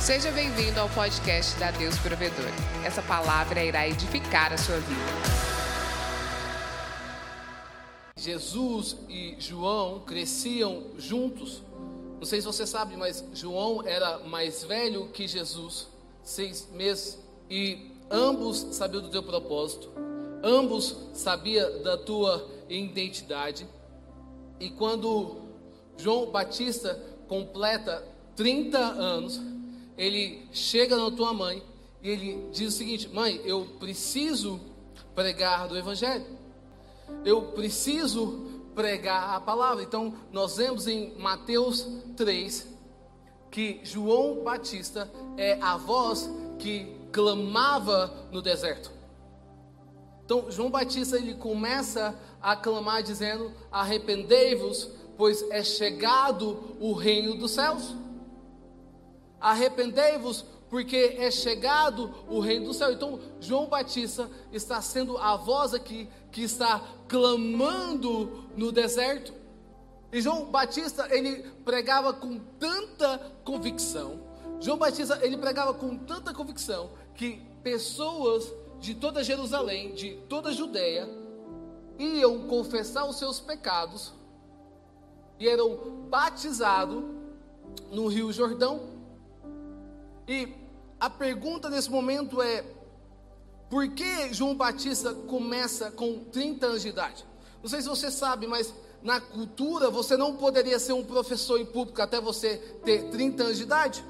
Seja bem-vindo ao podcast da Deus Provedor. Essa palavra irá edificar a sua vida. Jesus e João cresciam juntos. Não sei se você sabe, mas João era mais velho que Jesus, seis meses, e ambos sabiam do teu propósito, ambos sabiam da tua identidade. E quando João Batista completa 30 anos, ele chega na tua mãe e ele diz o seguinte: Mãe, eu preciso pregar do Evangelho, eu preciso pregar a palavra. Então, nós vemos em Mateus 3 que João Batista é a voz que clamava no deserto. Então, João Batista ele começa a clamar dizendo: Arrependei-vos, pois é chegado o reino dos céus. Arrependei-vos, porque é chegado o reino do céu. Então, João Batista está sendo a voz aqui que está clamando no deserto. E João Batista, ele pregava com tanta convicção. João Batista, ele pregava com tanta convicção que pessoas de toda Jerusalém, de toda a Judéia, iam confessar os seus pecados e eram batizados no Rio Jordão. E a pergunta nesse momento é: por que João Batista começa com 30 anos de idade? Não sei se você sabe, mas na cultura você não poderia ser um professor em público até você ter 30 anos de idade.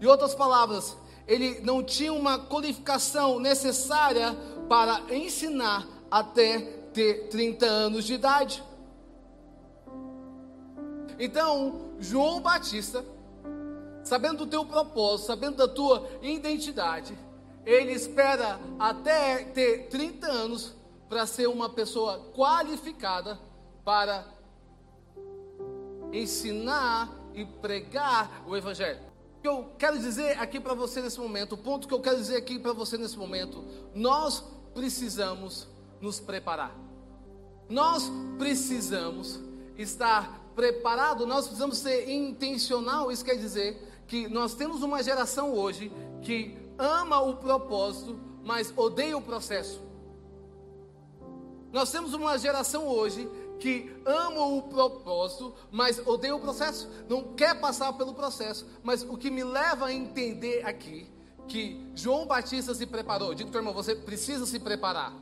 Em outras palavras, ele não tinha uma qualificação necessária para ensinar até ter 30 anos de idade. Então, João Batista, sabendo do teu propósito, sabendo da tua identidade, ele espera até ter 30 anos para ser uma pessoa qualificada para ensinar e pregar o Evangelho. O que eu quero dizer aqui para você nesse momento, o ponto que eu quero dizer aqui para você nesse momento, nós precisamos nos preparar. Nós precisamos estar preparados, nós precisamos ser intencional. Isso quer dizer que nós temos uma geração hoje que ama o propósito, mas odeia o processo. Nós temos uma geração hoje que ama o propósito, mas odeia o processo, não quer passar pelo processo. Mas o que me leva a entender aqui que João Batista se preparou. Digo, irmão, você precisa se preparar.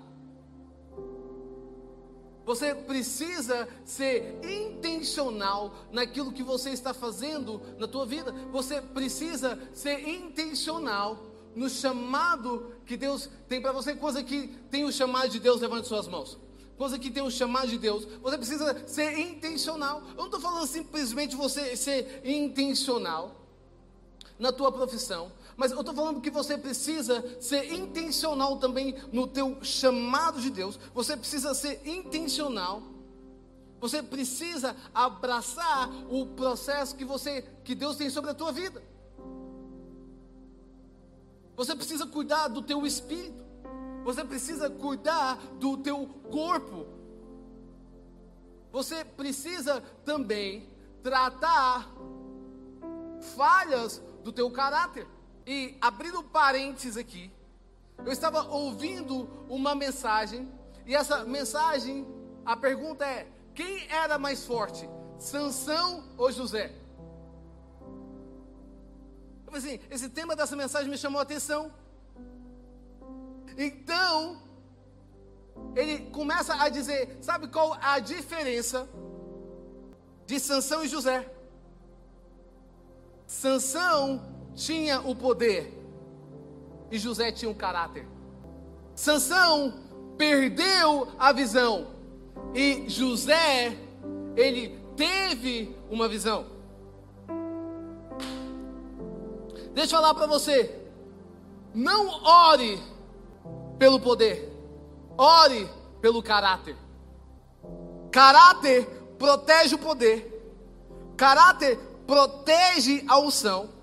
Você precisa ser intencional naquilo que você está fazendo na tua vida. Você precisa ser intencional no chamado que Deus tem para você, coisa que tem o chamado de Deus, levante suas mãos coisa que tem o chamado de Deus, você precisa ser intencional. Eu não estou falando simplesmente você ser intencional na tua profissão, mas eu estou falando que você precisa ser intencional também no teu chamado de Deus. Você precisa ser intencional. Você precisa abraçar o processo que você, que Deus tem sobre a tua vida. Você precisa cuidar do teu espírito. Você precisa cuidar do teu corpo. Você precisa também tratar falhas do teu caráter. E abrindo parênteses aqui, eu estava ouvindo uma mensagem e essa mensagem, a pergunta é: quem era mais forte, Sansão ou José? Eu falei assim, esse tema dessa mensagem me chamou a atenção. Então, ele começa a dizer: sabe qual a diferença de Sansão e José? Sansão tinha o poder e José tinha o caráter. Sansão perdeu a visão e José ele teve uma visão. Deixa eu falar para você. Não ore pelo poder, ore pelo caráter. Caráter protege o poder, caráter protege a unção.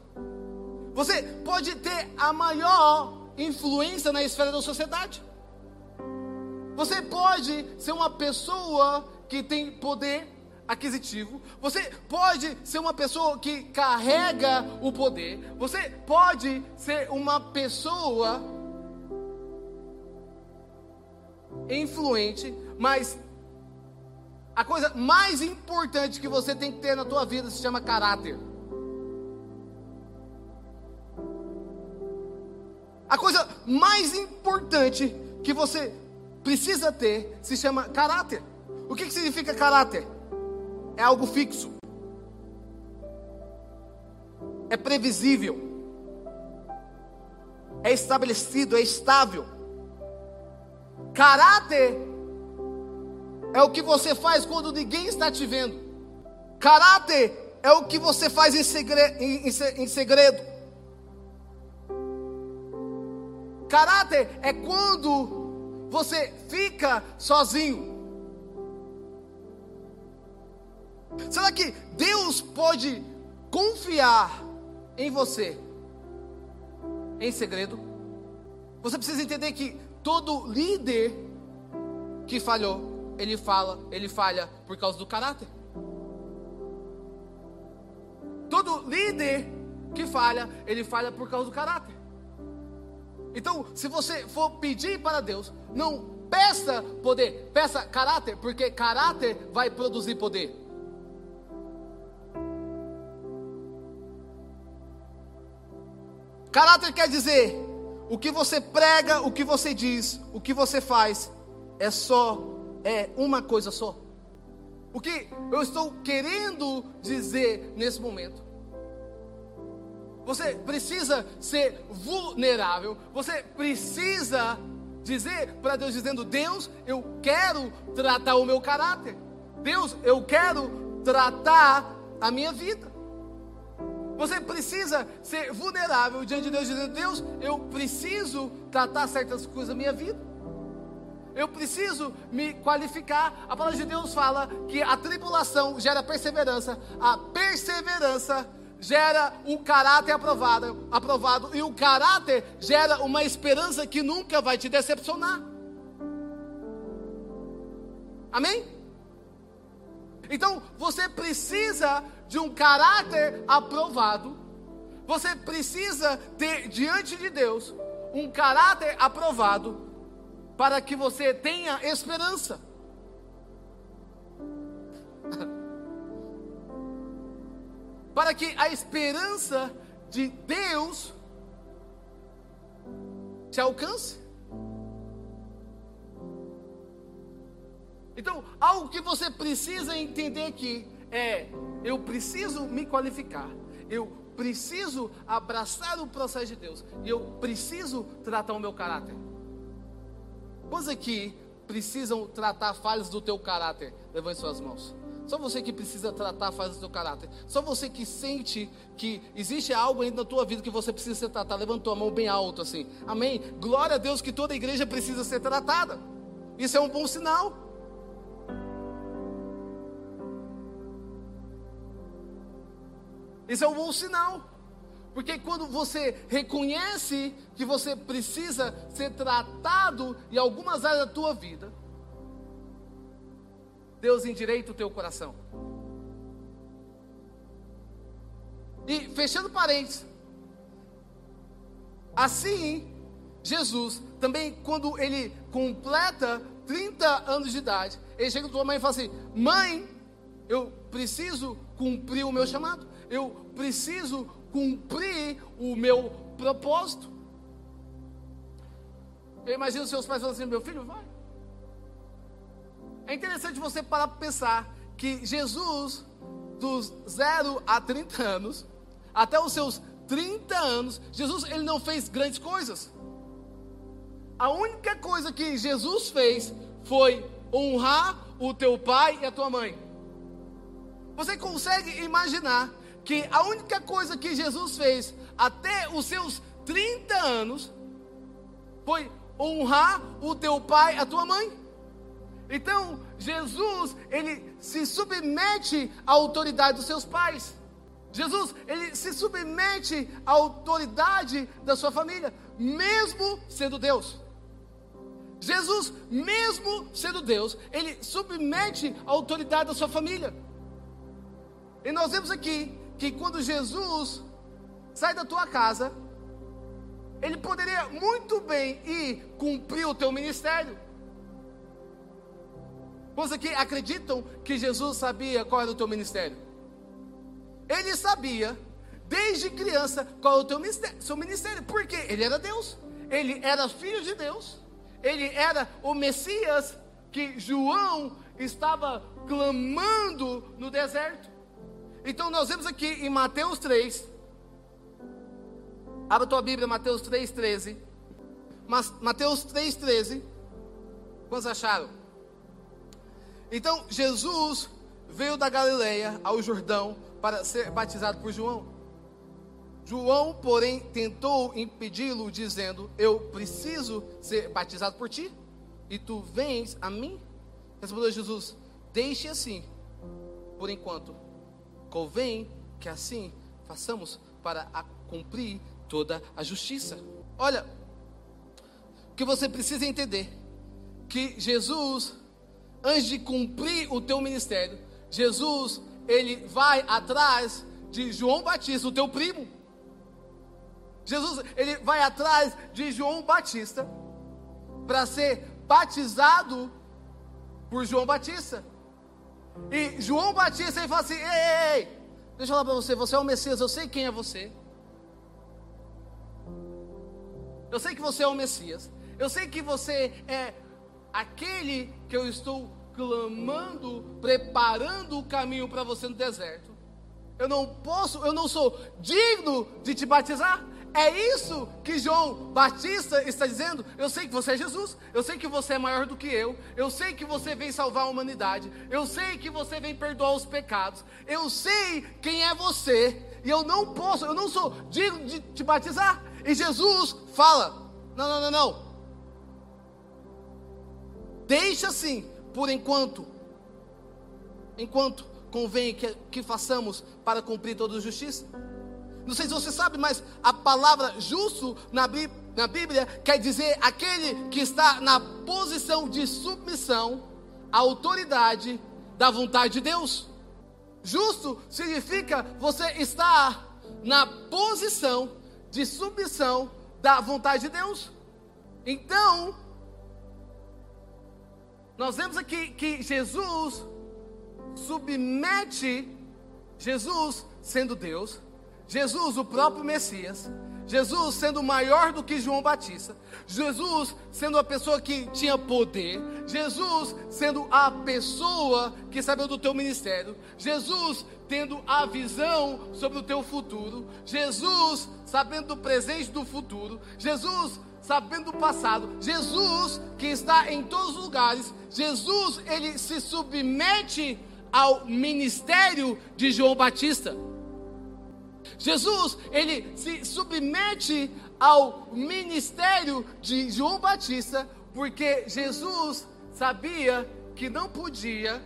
Você pode ter a maior influência na esfera da sociedade. Você pode ser uma pessoa que tem poder, aquisitivo, você pode ser uma pessoa que carrega o poder, você pode ser uma pessoa influente, mas a coisa mais importante que você tem que ter na tua vida se chama caráter. A coisa mais importante que você precisa ter se chama caráter. O que, que significa caráter? É algo fixo, é previsível, é estabelecido, é estável. Caráter é o que você faz quando ninguém está te vendo. Caráter é o que você faz em. Em, em, em segredo. Caráter é quando você fica sozinho. Será que Deus pode confiar em você em segredo? Você precisa entender que todo líder que falhou, ele fala, ele falha por causa do caráter. Todo líder que falha, ele falha por causa do caráter. Então, se você for pedir para Deus, não peça poder, peça caráter, porque caráter vai produzir poder. Caráter quer dizer o que você prega, o que você diz, o que você faz é só é uma coisa só. O que eu estou querendo dizer nesse momento você precisa ser vulnerável. Você precisa dizer para Deus dizendo: "Deus, eu quero tratar o meu caráter. Deus, eu quero tratar a minha vida." Você precisa ser vulnerável diante de Deus dizendo: "Deus, eu preciso tratar certas coisas da minha vida." Eu preciso me qualificar. A palavra de Deus fala que a tribulação gera perseverança, a perseverança gera um caráter aprovado, aprovado e o caráter gera uma esperança que nunca vai te decepcionar. Amém? Então, você precisa de um caráter aprovado. Você precisa ter diante de Deus um caráter aprovado para que você tenha esperança. para que a esperança de Deus te alcance. Então, algo que você precisa entender aqui é: eu preciso me qualificar, eu preciso abraçar o processo de Deus, e eu preciso tratar o meu caráter. Quantos aqui precisam tratar falhas do teu caráter? Levante suas mãos. Só você que precisa tratar faz o seu caráter. Só você que sente que existe algo ainda na tua vida que você precisa ser tratado. Levanta a mão bem alto assim. Amém? Glória a Deus que toda igreja precisa ser tratada. Isso é um bom sinal. Isso é um bom sinal. Porque quando você reconhece que você precisa ser tratado em algumas áreas da tua vida, Deus endireita o teu coração. E fechando parênteses, assim, Jesus, também quando ele completa 30 anos de idade, ele chega para tua mãe e fala assim: Mãe, eu preciso cumprir o meu chamado, eu preciso cumprir o meu propósito. Eu imagino seus pais falando assim: Meu filho, vai. É interessante você parar para pensar que Jesus, dos 0 a 30 anos, até os seus 30 anos, Jesus ele não fez grandes coisas. A única coisa que Jesus fez foi honrar o teu pai e a tua mãe. Você consegue imaginar que a única coisa que Jesus fez até os seus 30 anos foi honrar o teu pai e a tua mãe? Então, Jesus, ele se submete à autoridade dos seus pais. Jesus, ele se submete à autoridade da sua família, mesmo sendo Deus. Jesus, mesmo sendo Deus, ele submete à autoridade da sua família. E nós vemos aqui que quando Jesus sai da tua casa, ele poderia muito bem ir cumprir o teu ministério. Quantos aqui acreditam que Jesus sabia qual era o teu ministério? Ele sabia, desde criança, qual era o teu ministério, seu ministério. Por quê? Ele era Deus. Ele era filho de Deus. Ele era o Messias que João estava clamando no deserto. Então nós vemos aqui em Mateus 3. Abra tua Bíblia, Mateus 3, 13. Mas, Mateus 3, 13. Quantos acharam? Então Jesus veio da Galileia ao Jordão para ser batizado por João. João, porém, tentou impedi-lo, dizendo: Eu preciso ser batizado por ti, e tu vens a mim? Respondeu Jesus: Deixe assim, por enquanto. Convém que assim façamos para cumprir toda a justiça. Olha, o que você precisa entender que Jesus, antes de cumprir o teu ministério, Jesus, ele vai atrás de João Batista, o teu primo. Jesus, ele vai atrás de João Batista para ser batizado por João Batista. E João Batista ele fala assim: ei, ei, ei, deixa eu falar para você, você é o Messias, eu sei quem é você. Eu sei que você é o Messias. Eu sei que você é aquele que eu estou clamando, preparando o caminho para você no deserto. Eu não posso, eu não sou digno de te batizar. É isso que João Batista está dizendo. Eu sei que você é Jesus. Eu sei que você é maior do que eu. Eu sei que você vem salvar a humanidade. Eu sei que você vem perdoar os pecados. Eu sei quem é você. E eu não posso, eu não sou digno de te batizar. E Jesus fala: Não, não, não, não. Deixa assim, por enquanto. Enquanto convém que, que façamos para cumprir toda a justiça. Não sei se você sabe, mas a palavra justo na, na Bíblia quer dizer aquele que está na posição de submissão à autoridade da vontade de Deus. Justo significa você estar na posição de submissão da vontade de Deus. Então, nós vemos aqui que Jesus submete, Jesus sendo Deus, Jesus, o próprio Messias, Jesus sendo maior do que João Batista, Jesus sendo a pessoa que tinha poder, Jesus sendo a pessoa que sabia do teu ministério, Jesus tendo a visão sobre o teu futuro, Jesus sabendo do presente do futuro, Jesus sabendo do passado, Jesus que está em todos os lugares, Jesus ele se submete ao ministério de João Batista. Jesus, ele se submete ao ministério de João Batista, porque Jesus sabia que não podia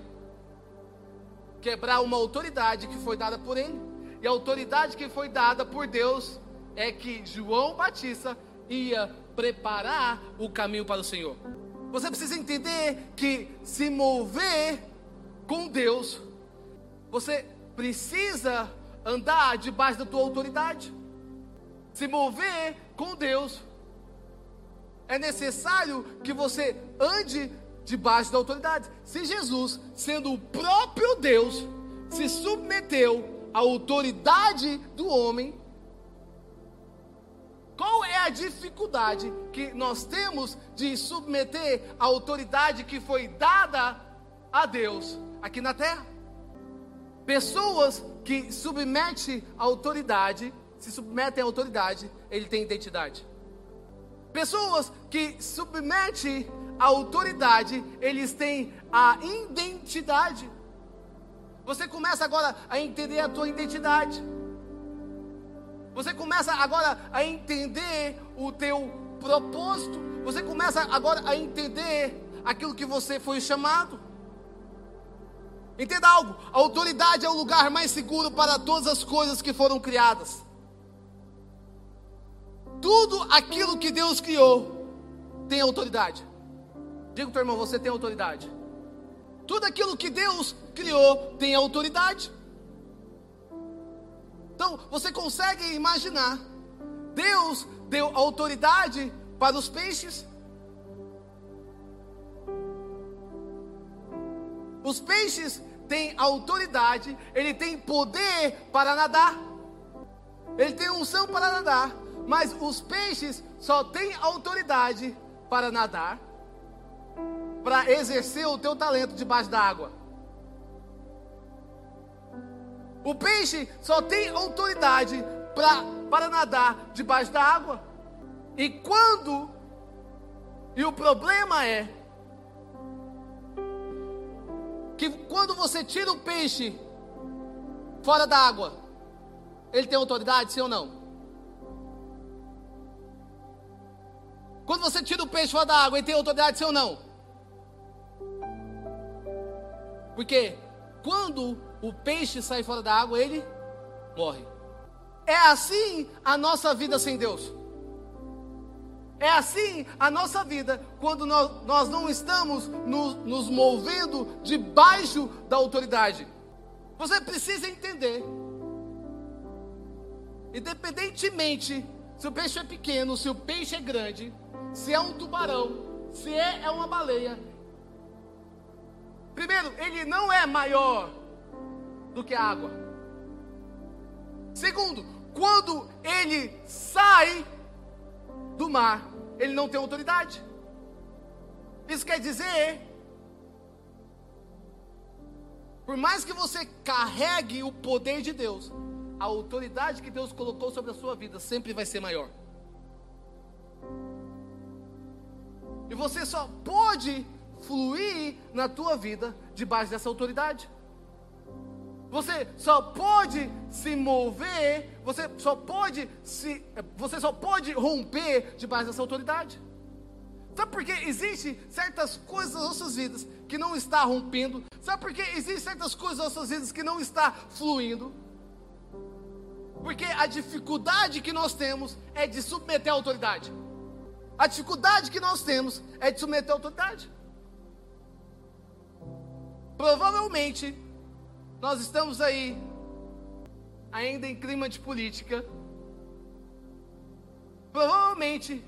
quebrar uma autoridade que foi dada por ele. E a autoridade que foi dada por Deus é que João Batista ia preparar o caminho para o Senhor. Você precisa entender que se mover com Deus, você precisa andar debaixo da tua autoridade. Se mover com Deus, é necessário que você ande debaixo da autoridade. Se Jesus, sendo o próprio Deus, se submeteu à autoridade do homem, qual é a dificuldade que nós temos de submeter a autoridade que foi dada a Deus aqui na terra? Pessoas que submete a autoridade, se submetem à autoridade, ele tem identidade. Pessoas que submetem à autoridade, eles têm a identidade. Você começa agora a entender a tua identidade. Você começa agora a entender o teu propósito. Você começa agora a entender aquilo que você foi chamado. Entenda algo: a autoridade é o lugar mais seguro para todas as coisas que foram criadas. Tudo aquilo que Deus criou tem autoridade. Diga para o irmão: você tem autoridade. Tudo aquilo que Deus criou tem autoridade. Então, você consegue imaginar? Deus deu autoridade para os peixes. Os peixes têm autoridade, ele tem poder para nadar. Ele tem unção para nadar, mas os peixes só têm autoridade para nadar, para exercer o teu talento debaixo da água. O peixe só tem autoridade pra, para nadar debaixo da água. E quando, e o problema é, que quando você tira o peixe fora da água, ele tem autoridade, sim ou não? Quando você tira o peixe fora da água, ele tem autoridade, sim ou não? Porque quando o peixe sai fora da água, ele morre. É assim a nossa vida sem Deus. É assim a nossa vida quando nós, nós não estamos no, nos movendo debaixo da autoridade. Você precisa entender, independentemente se o peixe é pequeno, se o peixe é grande, se é um tubarão, se é, é uma baleia. Primeiro, ele não é maior do que a água. Segundo, quando ele sai do mar, ele não tem autoridade. Isso quer dizer, por mais que você carregue o poder de Deus, a autoridade que Deus colocou sobre a sua vida sempre vai ser maior. E você só pode fluir na tua vida debaixo dessa autoridade. Você só pode se mover, você só pode se, você só pode romper debaixo dessa autoridade. Sabe por que existem certas coisas nas nossas vidas que não está rompendo? Sabe por que existem certas coisas nas nossas vidas que não está fluindo? Porque a dificuldade que nós temos é de submeter a autoridade. A dificuldade que nós temos é de submeter a autoridade. Provavelmente nós estamos aí, ainda em clima de política. Provavelmente,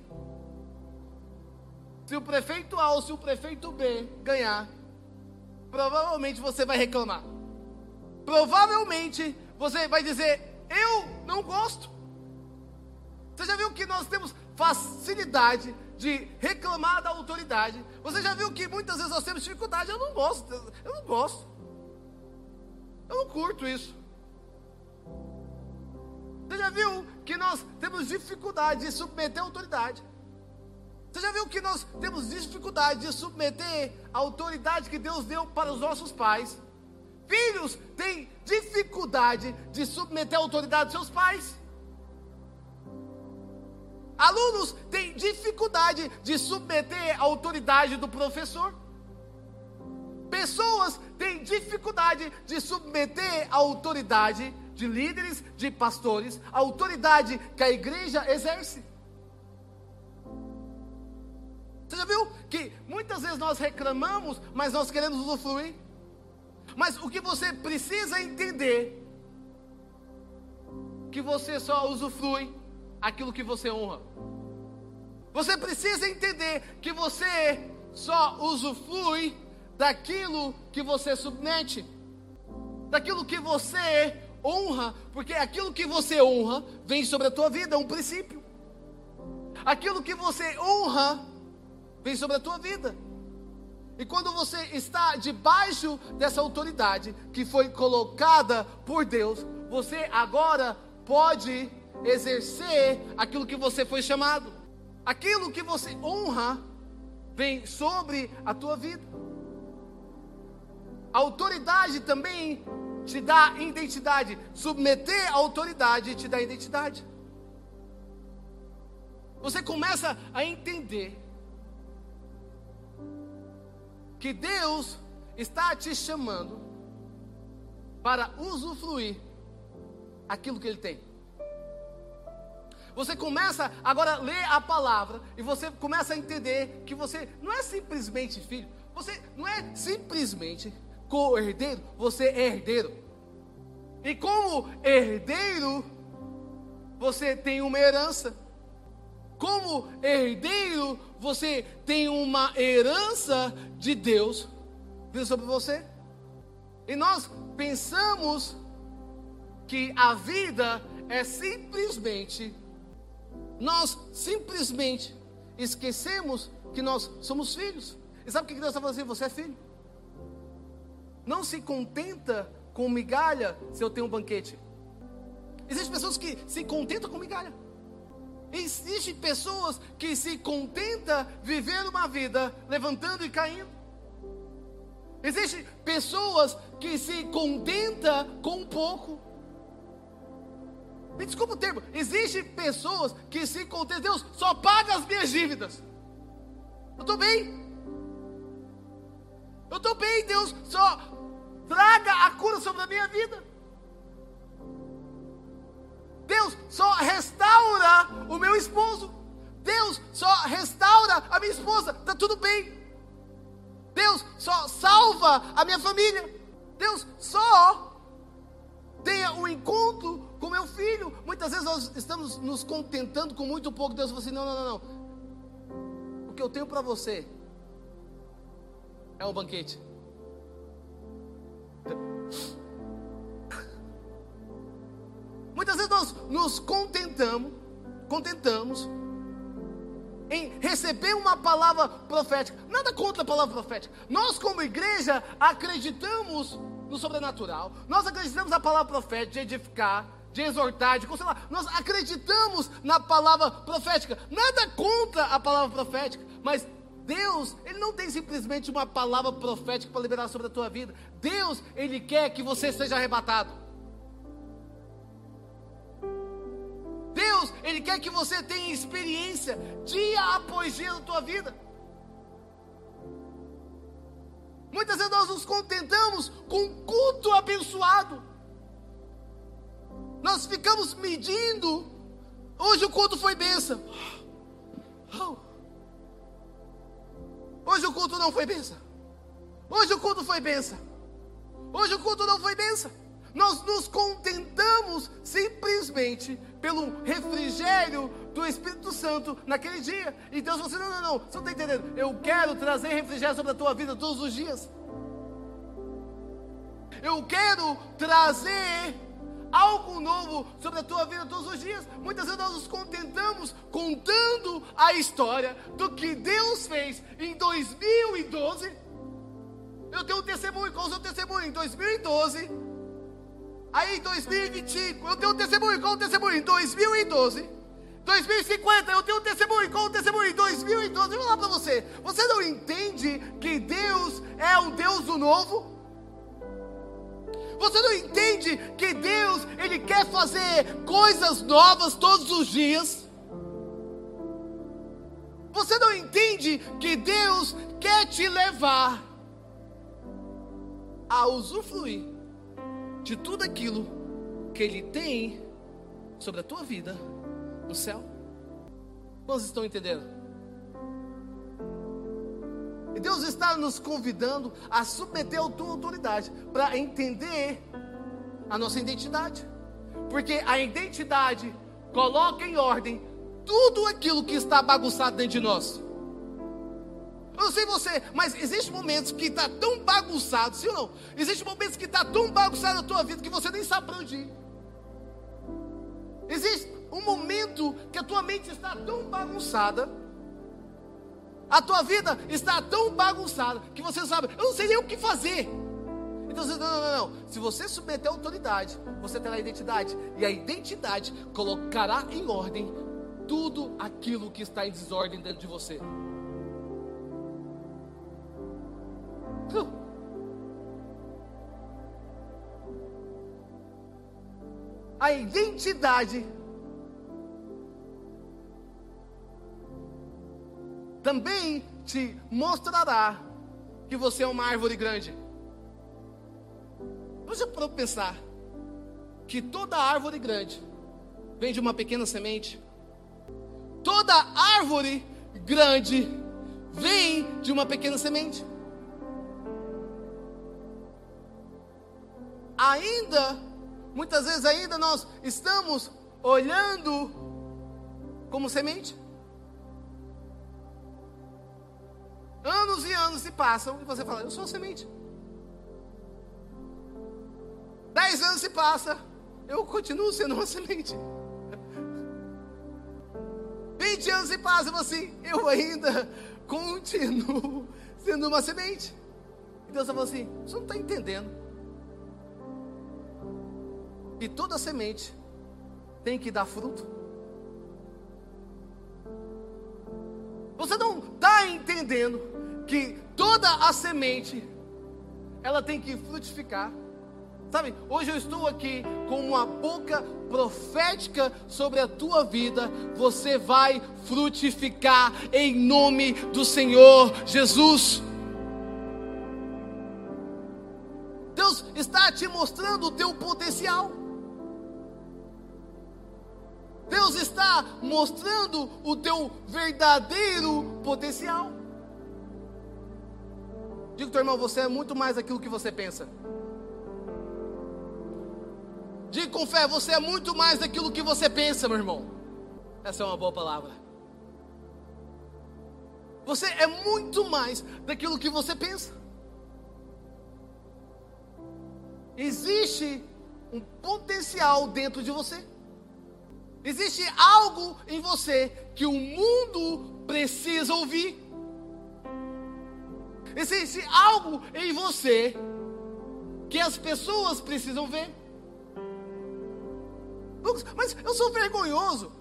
se o prefeito A ou se o prefeito B ganhar, provavelmente você vai reclamar. Provavelmente você vai dizer: Eu não gosto. Você já viu que nós temos facilidade de reclamar da autoridade? Você já viu que muitas vezes nós temos dificuldade? Eu não gosto, eu não gosto. Eu não curto isso. Você já viu que nós temos dificuldade de submeter a autoridade? Você já viu que nós temos dificuldade de submeter a autoridade que Deus deu para os nossos pais? Filhos têm dificuldade de submeter a autoridade dos seus pais. Alunos têm dificuldade de submeter a autoridade do professor. Pessoas têm dificuldade de submeter a autoridade de líderes, de pastores, a autoridade que a igreja exerce. Você já viu que muitas vezes nós reclamamos, mas nós queremos usufruir? Mas o que você precisa entender que você só usufrui aquilo que você honra. Você precisa entender que você só usufrui daquilo que você submete, daquilo que você honra, porque aquilo que você honra vem sobre a tua vida, é um princípio. Aquilo que você honra vem sobre a tua vida. E quando você está debaixo dessa autoridade que foi colocada por Deus, você agora pode exercer aquilo que você foi chamado. Aquilo que você honra vem sobre a tua vida. Autoridade também te dá identidade. Submeter a autoridade te dá identidade. Você começa a entender que Deus está te chamando para usufruir aquilo que Ele tem. Você começa agora a ler a palavra e você começa a entender que você não é simplesmente filho, você não é simplesmente co-herdeiro, você é herdeiro. E como herdeiro, você tem uma herança. Como herdeiro, você tem uma herança de Deus vindo sobre você. E nós pensamos que a vida é simplesmente, nós simplesmente esquecemos que nós somos filhos. E sabe o que Deus está falando assim? Você é filho. Não se contenta com migalha se eu tenho um banquete. Existem pessoas que se contentam com migalha. Existem pessoas que se contentam vivendo uma vida levantando e caindo. Existem pessoas que se contentam com um pouco. Me desculpa o termo. Existem pessoas que se contentam. Deus só paga as minhas dívidas. Eu estou bem. Eu estou bem, Deus. Só traga a cura sobre a minha vida. Deus só restaura o meu esposo. Deus só restaura a minha esposa. Está tudo bem. Deus só salva a minha família. Deus só tenha um encontro com meu filho. Muitas vezes nós estamos nos contentando com muito pouco. Deus fala assim: não, não, não, não. O que eu tenho para você é um banquete. Muitas vezes nós nos contentamos, contentamos em receber uma palavra profética. Nada contra a palavra profética. Nós, como igreja, acreditamos no sobrenatural. Nós acreditamos na palavra profética de edificar, de exortar, de consolar. Nós acreditamos na palavra profética. Nada contra a palavra profética, mas Deus, Ele não tem simplesmente uma palavra profética para liberar sobre a tua vida. Deus, Ele quer que você seja arrebatado. Deus, Ele quer que você tenha experiência dia após dia na tua vida. Muitas vezes nós nos contentamos com um culto abençoado. Nós ficamos medindo. Hoje o culto foi bênção. Oh. Hoje o culto não foi bênção. Hoje o culto foi bênção. Hoje o culto não foi bênção. Nós nos contentamos simplesmente pelo refrigério do Espírito Santo naquele dia. E Deus falou assim: não, não, não, você não está entendendo. Eu quero trazer refrigério sobre a tua vida todos os dias. Eu quero trazer algo novo sobre a tua vida todos os dias. Muitas vezes nós nos contentamos contando a história do que Deus fez em 2012. Eu tenho um testemunho, qual é o seu testemunho? Em 2012 Aí em 2025, eu tenho um testemunho, qual o testemunho? Em 2012. 2050, eu tenho um testemunho, qual o testemunho? Em 2012. Eu vou falar para você. Você não entende que Deus é um Deus do novo? Você não entende que Deus, Ele quer fazer coisas novas todos os dias? Você não entende que Deus quer te levar a usufruir de tudo aquilo que Ele tem sobre a tua vida no céu. Quantos estão entendendo? Deus está nos convidando a submeter a tua autoridade para entender a nossa identidade. Porque a identidade coloca em ordem tudo aquilo que está bagunçado dentro de nós. Eu não sei você, mas existem momentos que está tão bagunçado, sim ou não? Existem momentos que está tão bagunçado na tua vida que você nem sabe para onde ir. Existe um momento que a tua mente está tão bagunçada, a tua vida está tão bagunçada que você sabe, eu não sei nem o que fazer. Então você, não, não, não. Se você submeter a autoridade, você terá identidade. E a identidade colocará em ordem tudo aquilo que está em desordem dentro de você. A identidade também te mostrará que você é uma árvore grande. Você pode pensar que toda árvore grande vem de uma pequena semente? Toda árvore grande vem de uma pequena semente. ainda Muitas vezes ainda nós estamos olhando como semente. Anos e anos se passam e você fala, eu sou semente. Dez anos se passa, eu continuo sendo uma semente. Vinte anos se passam, assim, eu ainda continuo sendo uma semente. E Deus falou assim: você não está entendendo. E toda semente tem que dar fruto. Você não está entendendo que toda a semente ela tem que frutificar. Sabe, hoje eu estou aqui com uma boca profética sobre a tua vida. Você vai frutificar em nome do Senhor Jesus. Deus está te mostrando o teu potencial. Deus está mostrando o teu verdadeiro potencial. Diga teu irmão, você é muito mais aquilo que você pensa. Diga com fé, você é muito mais daquilo que você pensa, meu irmão. Essa é uma boa palavra. Você é muito mais daquilo que você pensa. Existe um potencial dentro de você. Existe algo em você que o mundo precisa ouvir. Existe algo em você que as pessoas precisam ver. Lucas, mas eu sou vergonhoso.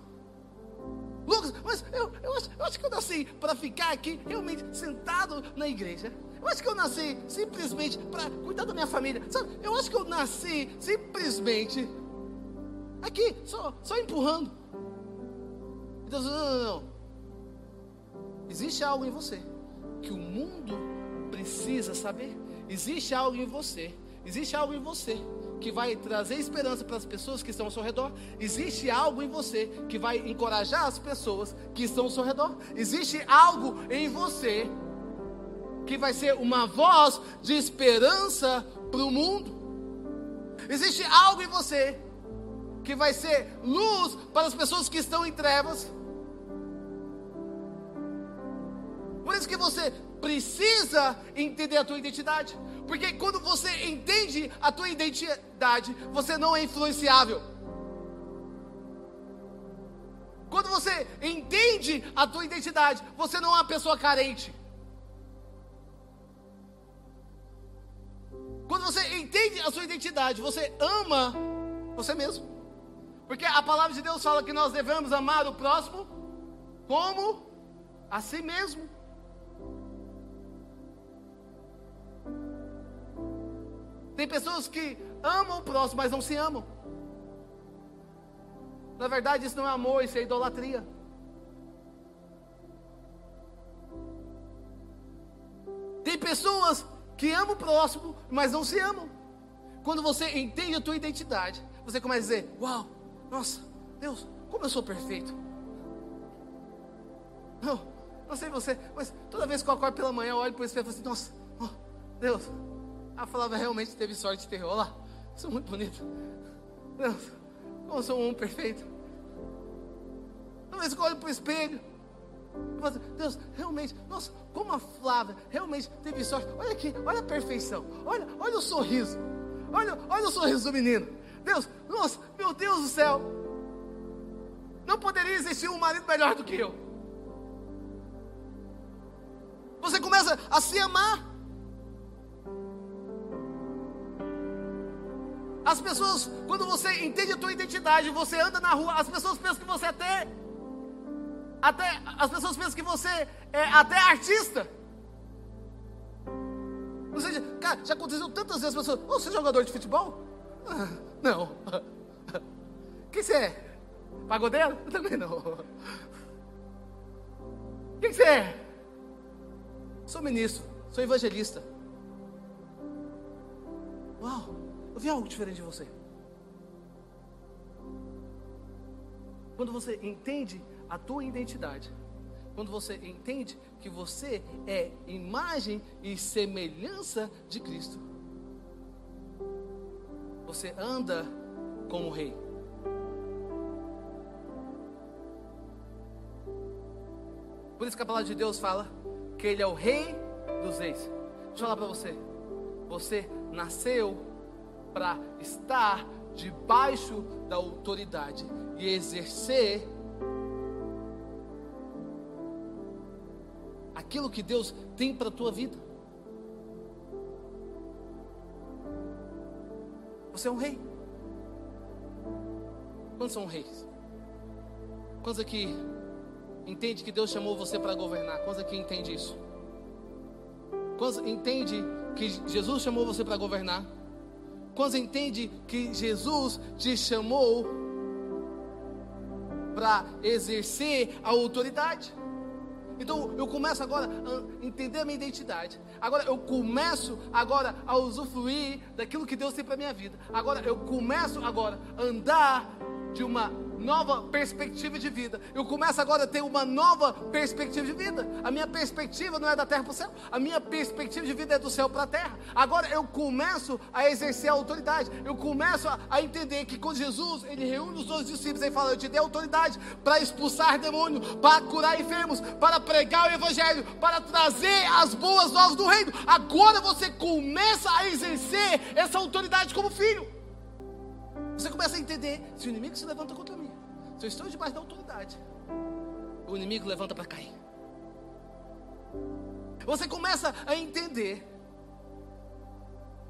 Lucas, mas eu, eu, acho, eu acho que eu nasci para ficar aqui realmente sentado na igreja. Eu acho que eu nasci simplesmente para cuidar da minha família. Sabe? Eu acho que eu nasci simplesmente aqui, só, só empurrando. Deus, não, não, não. Existe algo em você que o mundo precisa saber. Existe algo em você. Existe algo em você que vai trazer esperança para as pessoas que estão ao seu redor. Existe algo em você que vai encorajar as pessoas que estão ao seu redor. Existe algo em você que vai ser uma voz de esperança para o mundo. Existe algo em você que vai ser luz para as pessoas que estão em trevas. Por isso que você precisa entender a tua identidade. Porque quando você entende a tua identidade, você não é influenciável. Quando você entende a tua identidade, você não é uma pessoa carente. Quando você entende a sua identidade, você ama você mesmo. Porque a palavra de Deus fala que nós devemos amar o próximo como a si mesmo. Tem pessoas que amam o próximo, mas não se amam. Na verdade, isso não é amor, isso é idolatria. Tem pessoas que amam o próximo, mas não se amam. Quando você entende a tua identidade, você começa a dizer: Uau, nossa, Deus, como eu sou perfeito. Não, não sei você, mas toda vez que eu acordo pela manhã, eu olho para o espelho e falo assim: Nossa, oh, Deus, a palavra realmente teve sorte de ter. Olha lá, sou muito bonito. Deus, como sou um homem perfeito. Eu olho para o espelho, Deus, realmente, nossa, como a Flávia realmente teve sorte. Olha aqui, olha a perfeição. Olha, olha o sorriso. Olha, olha o sorriso do menino. Deus, nossa, meu Deus do céu. Não poderia existir um marido melhor do que eu. Você começa a se amar. As pessoas, quando você entende a tua identidade, você anda na rua, as pessoas pensam que você até até as pessoas pensam que você é até artista. Ou seja, cara, já aconteceu tantas vezes as pessoas, oh, você é jogador de futebol? Ah, não. Quem você é? Pagodeiro? Eu também não. Quem você é? Sou ministro, sou evangelista. Uau! Eu vi algo diferente de você. Quando você entende a tua identidade, quando você entende que você é imagem e semelhança de Cristo, você anda como rei. Por isso que a palavra de Deus fala que Ele é o rei dos reis. Deixa eu falar para você. Você nasceu para estar debaixo da autoridade e exercer aquilo que Deus tem para a tua vida. Você é um rei. Quantos são reis? Quantos aqui entende que Deus chamou você para governar? Quantos aqui entende isso? Quantos entende que Jesus chamou você para governar? Quantos entende que Jesus te chamou para exercer a autoridade? Então eu começo agora a entender a minha identidade. Agora eu começo agora a usufruir daquilo que Deus tem para minha vida. Agora eu começo agora a andar de uma nova perspectiva de vida. Eu começo agora a ter uma nova perspectiva de vida. A minha perspectiva não é da terra para o céu, a minha perspectiva de vida é do céu para a terra. Agora eu começo a exercer a autoridade. Eu começo a, a entender que quando Jesus ele reúne os dois discípulos e fala: Eu te dei autoridade para expulsar demônio, para curar enfermos, para pregar o evangelho, para trazer as boas novas do reino. Agora você começa a exercer essa autoridade como filho. Você começa a entender: se o inimigo se levanta contra mim, se eu estou debaixo da autoridade, o inimigo levanta para cair. Você começa a entender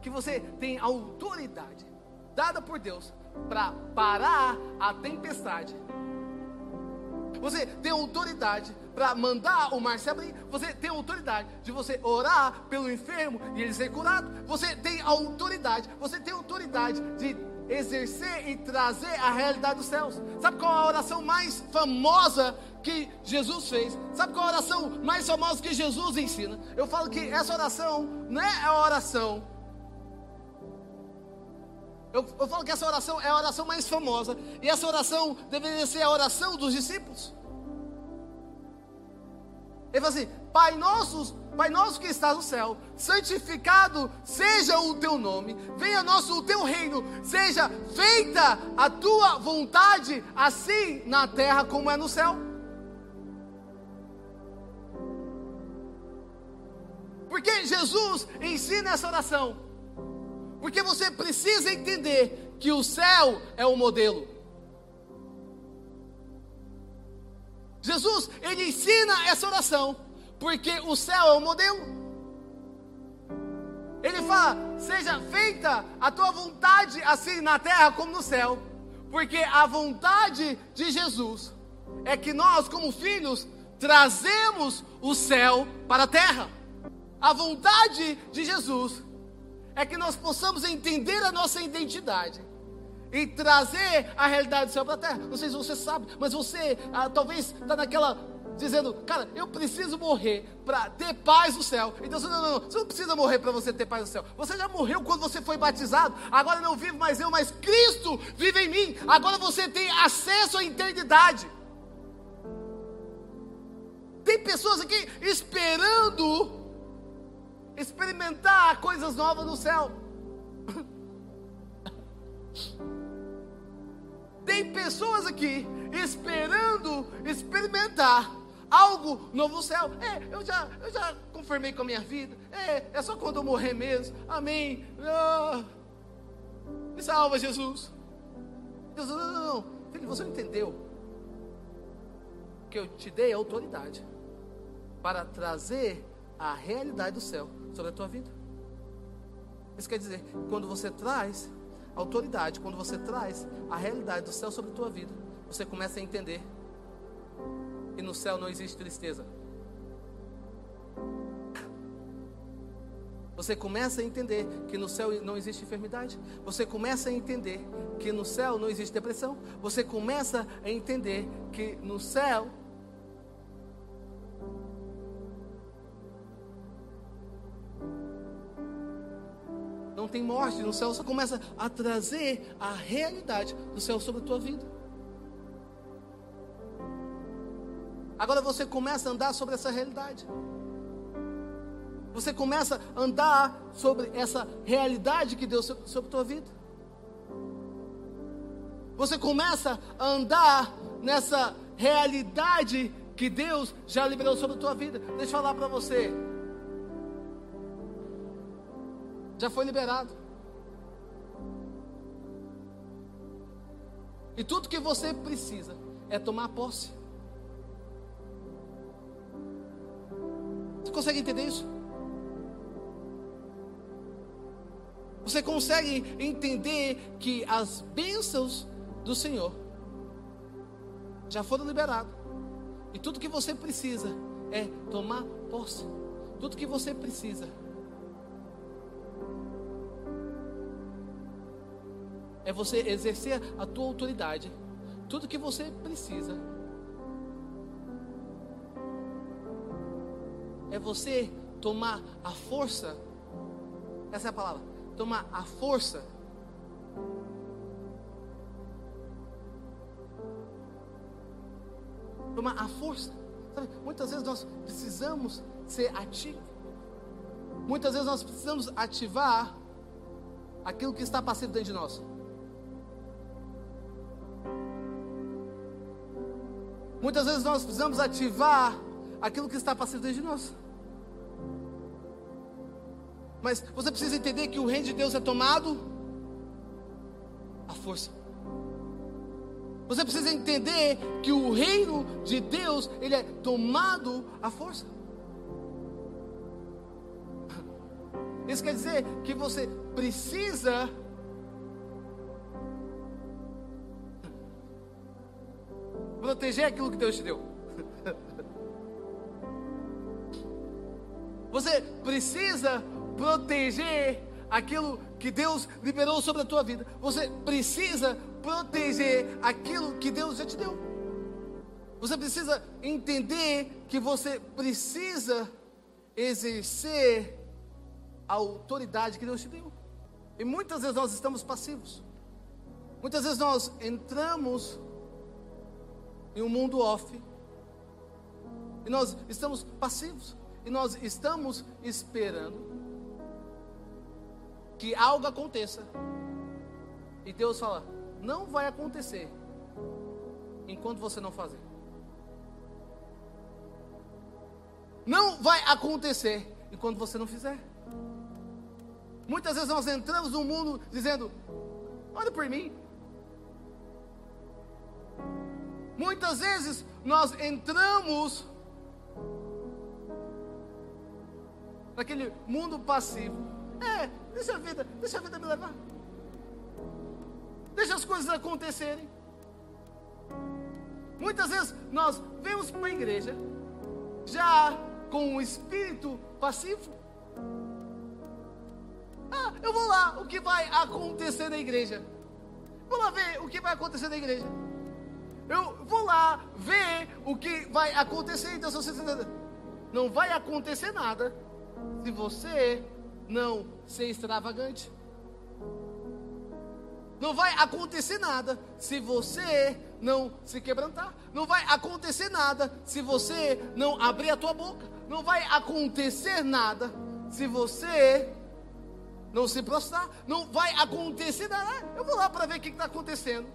que você tem autoridade dada por Deus para parar a tempestade. Você tem autoridade para mandar o mar se abrir. Você tem autoridade de você orar pelo enfermo e ele ser curado. Você tem autoridade. Você tem autoridade de exercer e trazer a realidade dos céus. Sabe qual a oração mais famosa que Jesus fez? Sabe qual a oração mais famosa que Jesus ensina? Eu falo que essa oração não é a oração. Eu, eu falo que essa oração é a oração mais famosa. E essa oração deveria ser a oração dos discípulos. Ele fala assim: Pai nosso, Pai nosso que estás no céu, santificado seja o teu nome, venha nosso o teu reino, seja feita a tua vontade, assim na terra como é no céu. Porque Jesus ensina essa oração? Porque você precisa entender que o céu é o modelo. Jesus, ele ensina essa oração, porque o céu é o modelo. Ele fala: seja feita a tua vontade, assim na terra como no céu, porque a vontade de Jesus é que nós, como filhos, trazemos o céu para a terra. A vontade de Jesus é que nós possamos entender a nossa identidade e trazer a realidade do céu para a terra. Não sei se você sabe, mas você ah, talvez está naquela dizendo, cara, eu preciso morrer para ter paz no céu. Então, não, não, não, você não precisa morrer para você ter paz no céu. Você já morreu quando você foi batizado. Agora não vivo mais eu, mas Cristo vive em mim. Agora você tem acesso à eternidade. Tem pessoas aqui esperando experimentar coisas novas no céu. Tem pessoas aqui esperando experimentar algo novo no céu. É, eu já, eu já confirmei com a minha vida. É, é só quando eu morrer mesmo. Amém. Oh, me salva, Jesus. Jesus, não, não, não. Filho, você não entendeu que eu te dei autoridade para trazer a realidade do céu sobre a tua vida. Isso quer dizer, quando você traz autoridade, quando você traz a realidade do céu sobre a tua vida, você começa a entender que no céu não existe tristeza. Você começa a entender que no céu não existe enfermidade. Você começa a entender que no céu não existe depressão. Você começa a entender que no céu não tem morte no céu, você começa a trazer a realidade do céu sobre a tua vida. Agora você começa a andar sobre essa realidade. Você começa a andar sobre essa realidade que Deus sobre a tua vida. você começa a andar nessa realidade que Deus já liberou sobre a tua vida. Deixa eu falar para você. Já foi liberado. E tudo que você precisa é tomar posse. Você consegue entender isso? Você consegue entender que as bênçãos do Senhor já foram liberadas. E tudo que você precisa é tomar posse. Tudo que você precisa é você exercer a tua autoridade. Tudo que você precisa é você tomar a força. Essa é a palavra. Tomar a força. Tomar a força. Sabe, muitas vezes nós precisamos ser ativos. Muitas vezes nós precisamos ativar aquilo que está passivo dentro de nós. Muitas vezes nós precisamos ativar aquilo que está passivo dentro de nós. Mas você precisa entender que o reino de Deus é tomado a força. Você precisa entender que o reino de Deus, ele é tomado à força. Isso quer dizer que você precisa proteger aquilo que Deus te deu. Você precisa proteger aquilo que Deus liberou sobre a tua vida. Você precisa proteger aquilo que Deus já te deu. Você precisa entender que você precisa exercer a autoridade que Deus te deu. E muitas vezes nós estamos passivos. Muitas vezes nós entramos em um mundo off. E nós estamos passivos. E nós estamos esperando que algo aconteça. E Deus fala: não vai acontecer enquanto você não fazer. Não vai acontecer enquanto você não fizer. Muitas vezes nós entramos no mundo dizendo: olha por mim, Muitas vezes nós entramos naquele mundo passivo. É, deixa a vida, deixa a vida me levar. Deixa as coisas acontecerem. Muitas vezes nós vemos para a igreja já com um espírito passivo. Ah, eu vou lá, o que vai acontecer na igreja? Vou lá ver o que vai acontecer na igreja. Eu vou lá ver o que vai acontecer. Então, se você não vai acontecer nada se você não ser extravagante. Não vai acontecer nada se você não se quebrantar. Não vai acontecer nada se você não abrir a tua boca. Não vai acontecer nada se você não se prostrar. Não vai acontecer nada. Eu vou lá para ver o que está acontecendo.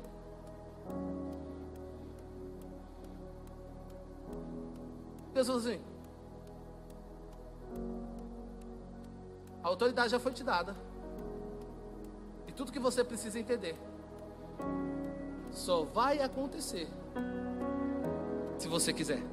Deus assim: a autoridade já foi te dada. E tudo que você precisa entender só vai acontecer se você quiser.